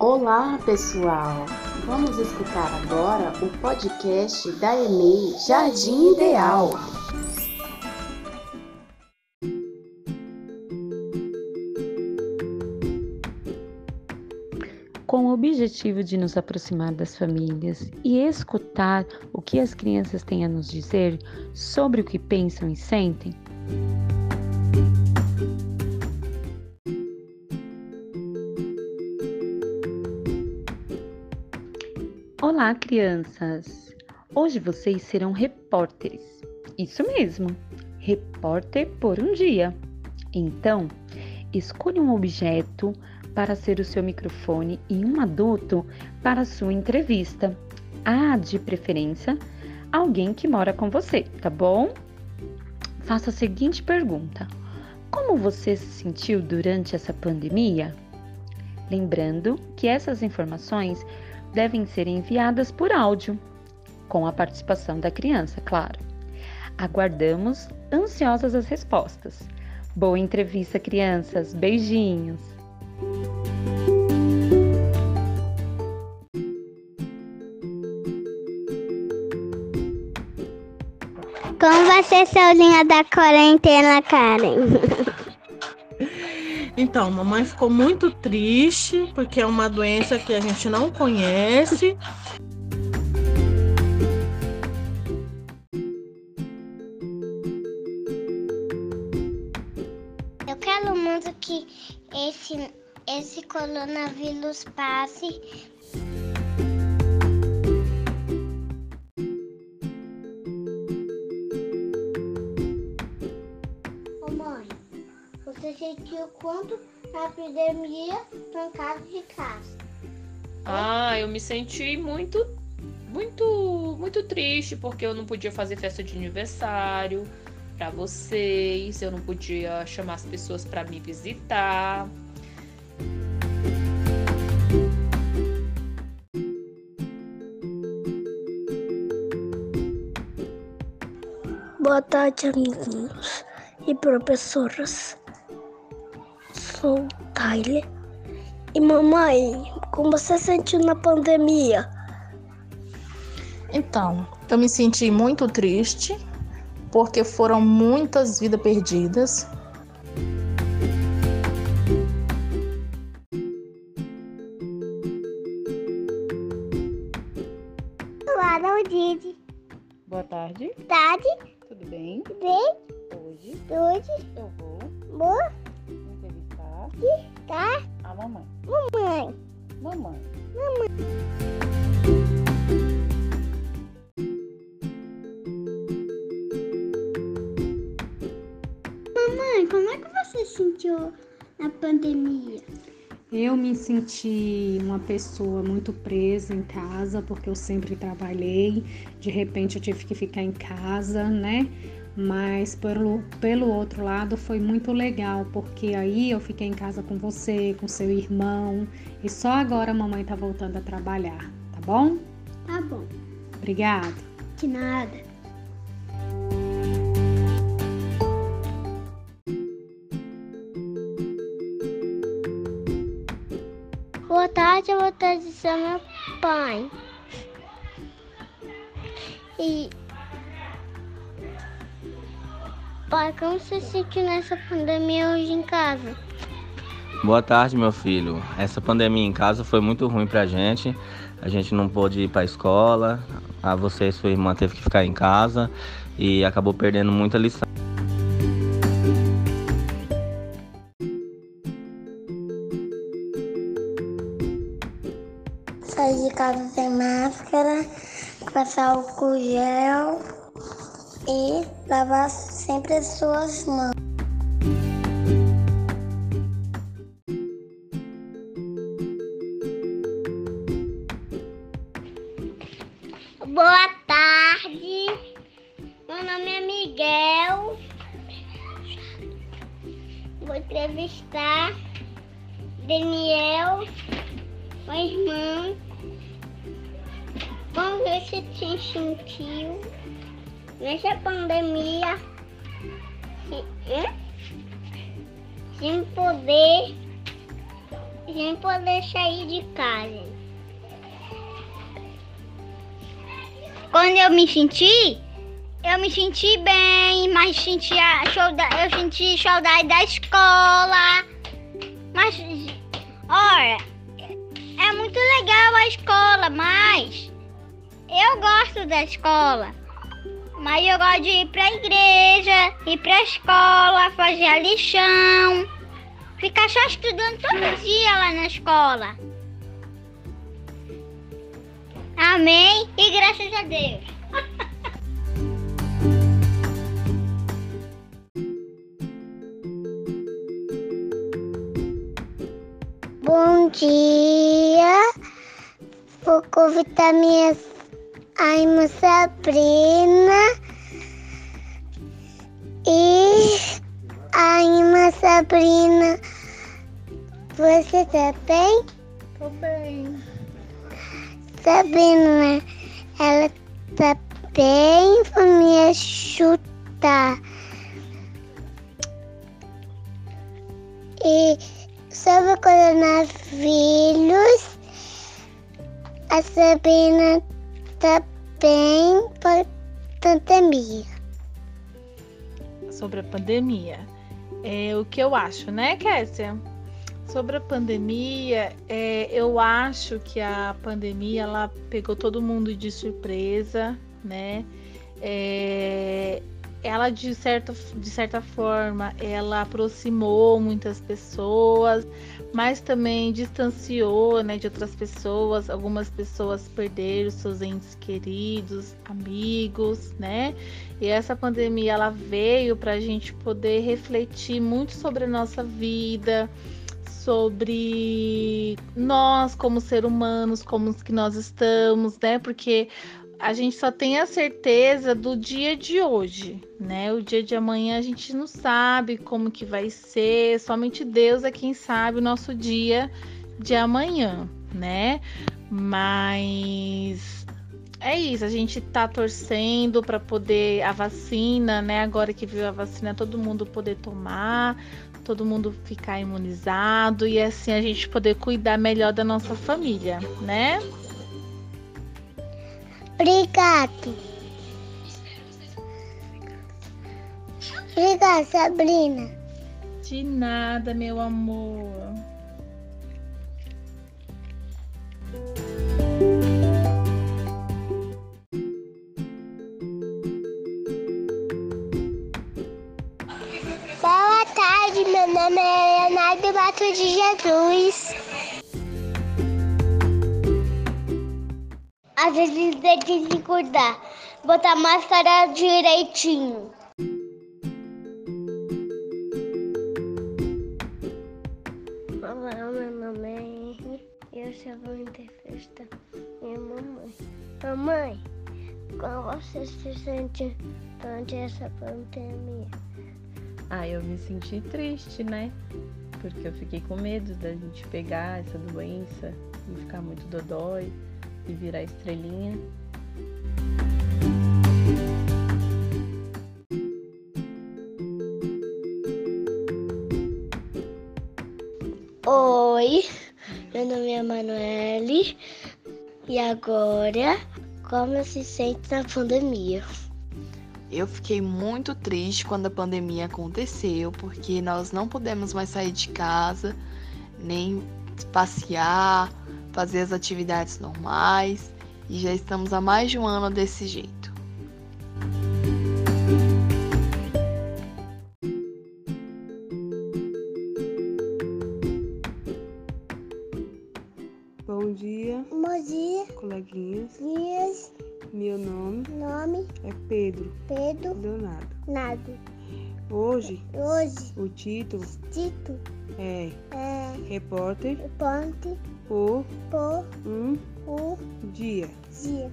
Olá, pessoal! Vamos escutar agora o podcast da EMEI Jardim Ideal. Com o objetivo de nos aproximar das famílias e escutar o que as crianças têm a nos dizer sobre o que pensam e sentem, Olá, crianças! Hoje vocês serão repórteres. Isso mesmo, repórter por um dia. Então, escolha um objeto para ser o seu microfone e um adulto para sua entrevista. Ah, de preferência, alguém que mora com você, tá bom? Faça a seguinte pergunta: Como você se sentiu durante essa pandemia? Lembrando que essas informações devem ser enviadas por áudio, com a participação da criança, claro. Aguardamos ansiosas as respostas. Boa entrevista, crianças. Beijinhos. Como vai ser seu linha da quarentena, Karen? Então, mamãe ficou muito triste porque é uma doença que a gente não conhece. Eu quero muito que esse, esse coronavírus passe. Sentiu quanto a epidemia trancado de casa? Ah, eu me senti muito, muito, muito triste porque eu não podia fazer festa de aniversário para vocês, eu não podia chamar as pessoas para me visitar. Boa tarde, amiguinhos e professoras. Sou Tyler. E mamãe, como você sentiu na pandemia? Então, eu me senti muito triste porque foram muitas vidas perdidas. Olá, Didi. Boa tarde, Tarde, tudo bem? bem, Hoje hoje, eu vou boa, entrevistar tá, a mamãe. mãe. Mamãe, Mãe, como é que você sentiu na pandemia? Eu me senti uma pessoa muito presa em casa, porque eu sempre trabalhei. De repente eu tive que ficar em casa, né? Mas pelo, pelo outro lado foi muito legal, porque aí eu fiquei em casa com você, com seu irmão, e só agora a mamãe tá voltando a trabalhar, tá bom? Tá bom, Obrigada. de nada. Boa tarde, eu vou trazer meu pai. E. Pai, como você se sentiu nessa pandemia hoje em casa? Boa tarde, meu filho. Essa pandemia em casa foi muito ruim pra gente. A gente não pôde ir pra escola. A você e sua irmã teve que ficar em casa e acabou perdendo muita lição. Sair de casa sem máscara, passar álcool gel e lavar sempre as suas mãos. Boa tarde. Meu nome é Miguel. Vou entrevistar Daniel, meu irmão. Como você se sentiu nessa pandemia? Hã? Sem poder sem poder sair de casa. Quando eu me senti, eu me senti bem, mas senti a eu senti saudade da escola. Mas, olha, é muito legal a escola, mas eu gosto da escola. Mas eu gosto de ir pra igreja, ir pra escola, fazer a. Ficar só estudando todo dia lá na escola. Amém e graças a Deus. Bom dia. Vou convidar minha irmã Sabrina e a irmã Sabrina. Você tá bem? Tô bem. Sabrina, ela tá bem, vou me chutar. E sobre o coronavírus, a Sabrina bem por pandemia. Sobre a pandemia. É o que eu acho, né, Kécia? Sobre a pandemia, é, eu acho que a pandemia ela pegou todo mundo de surpresa, né? É, ela de certa, de certa forma ela aproximou muitas pessoas, mas também distanciou né, de outras pessoas. Algumas pessoas perderam seus entes queridos, amigos, né? E essa pandemia ela veio para a gente poder refletir muito sobre a nossa vida, sobre nós como ser humanos, como que nós estamos, né? Porque a gente só tem a certeza do dia de hoje, né? O dia de amanhã a gente não sabe como que vai ser, somente Deus é quem sabe o nosso dia de amanhã, né? Mas é isso, a gente tá torcendo para poder a vacina, né? Agora que veio a vacina, todo mundo poder tomar, todo mundo ficar imunizado e assim a gente poder cuidar melhor da nossa família, né? Obrigado. Obrigada, Sabrina. De nada, meu amor. Boa tarde, meu nome é Leonardo Mato de Jesus. Às vezes tem que se cuidar, botar máscara direitinho. Olá, meu nome é Henry e eu só vou festa minha mamãe. Mamãe, como você se sente durante essa pandemia? Ah, eu me senti triste, né? Porque eu fiquei com medo da gente pegar essa doença e ficar muito dodói e virar estrelinha. Oi, meu nome é Manoele e agora, como se sente na pandemia? Eu fiquei muito triste quando a pandemia aconteceu, porque nós não pudemos mais sair de casa, nem passear, fazer as atividades normais, e já estamos há mais de um ano desse jeito. Bom dia, Bom dia, coleguinhas. dias, Meu nome nome? é Pedro. Pedro. Leonardo. Nado. Hoje, Hoje, o título Tito é é. Repórter ponte por por um o dia. dia.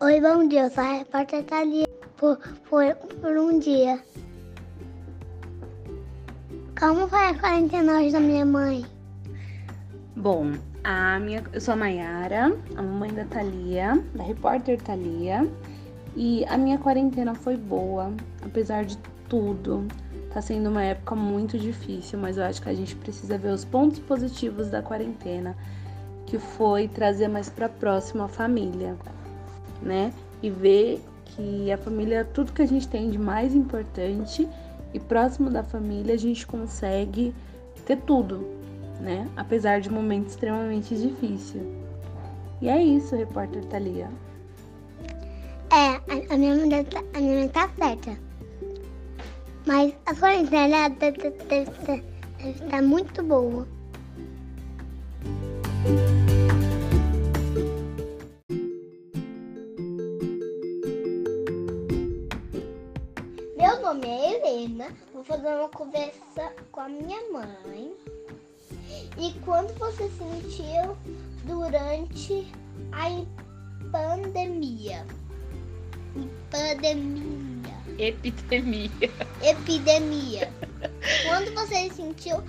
Oi, bom dia. Eu sou a repórter Thalia por, por, por um dia. Como foi a quarentena hoje da minha mãe? Bom, A minha, eu sou a Mayara, a mamãe da Thalia, da repórter Thalia. E a minha quarentena foi boa, apesar de tudo. Tá sendo uma época muito difícil, mas eu acho que a gente precisa ver os pontos positivos da quarentena, que foi trazer mais para próxima a família, né? E ver que a família é tudo que a gente tem de mais importante e próximo da família a gente consegue ter tudo, né? Apesar de momentos extremamente difíceis. E é isso, repórter Thalia. É, a, a minha mãe tá, a minha mãe tá certa. Mas a quarentena deve estar muito boa. Meu nome é Helena, vou fazer uma conversa com a minha mãe. E quando você sentiu durante a pandemia? Pandemia. Epidemia. Epidemia. Quando você sentiu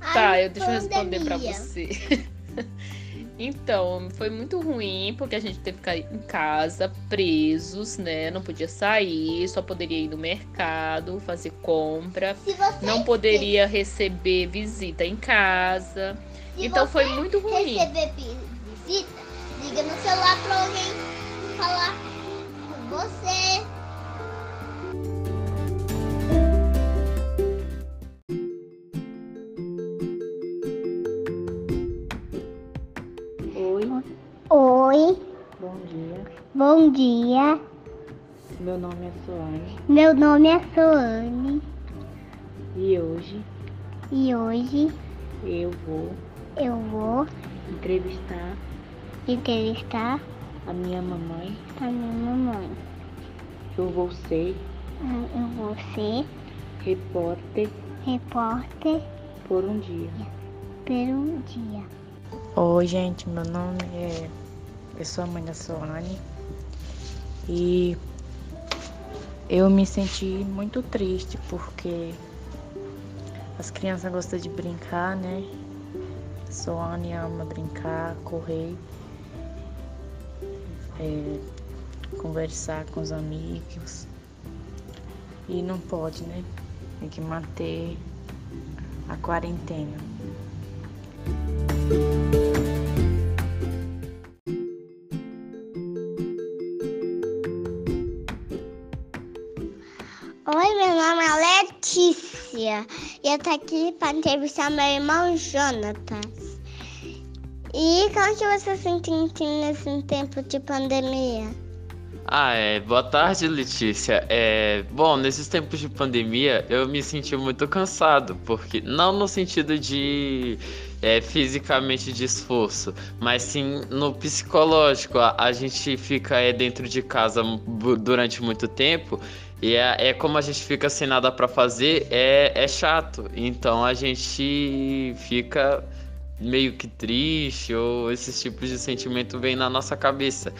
a Tá, eu deixa eu responder pra você. Então, foi muito ruim porque a gente teve que ficar em casa, presos, né? Não podia sair, só poderia ir no mercado, fazer compra, não poderia receber visita em casa. Se Então foi muito ruim. receber vi- visita, liga no celular pra alguém falar você. Oi, Oi, bom dia. bom dia. Meu nome é Soane Meu nome é Soane e hoje e hoje eu vou eu vou entrevistar entrevistar a minha mamãe. a minha mamãe. Eu vou ser Eu vou ser repórter repórter por um dia. por um dia. Oi, gente, meu nome é. Eu sou a mãe da Soane e eu me senti muito triste porque as crianças gostam de brincar, né? Soane ama brincar, correr, é, conversar com os amigos e não pode, né? Tem que manter a quarentena. Oi, meu nome é Letícia e eu tô aqui para entrevistar meu irmão Jonathan. E como que você se sente nesse tempo de pandemia? Ah, é. Boa tarde, Letícia. É, bom, nesses tempos de pandemia, eu me senti muito cansado, porque não no sentido de é, fisicamente de esforço, mas sim no psicológico. A, a gente fica é, dentro de casa durante muito tempo e é, é como a gente fica sem nada pra fazer, é, é chato. Então a gente fica meio que triste ou esses tipos de sentimento vem na nossa cabeça.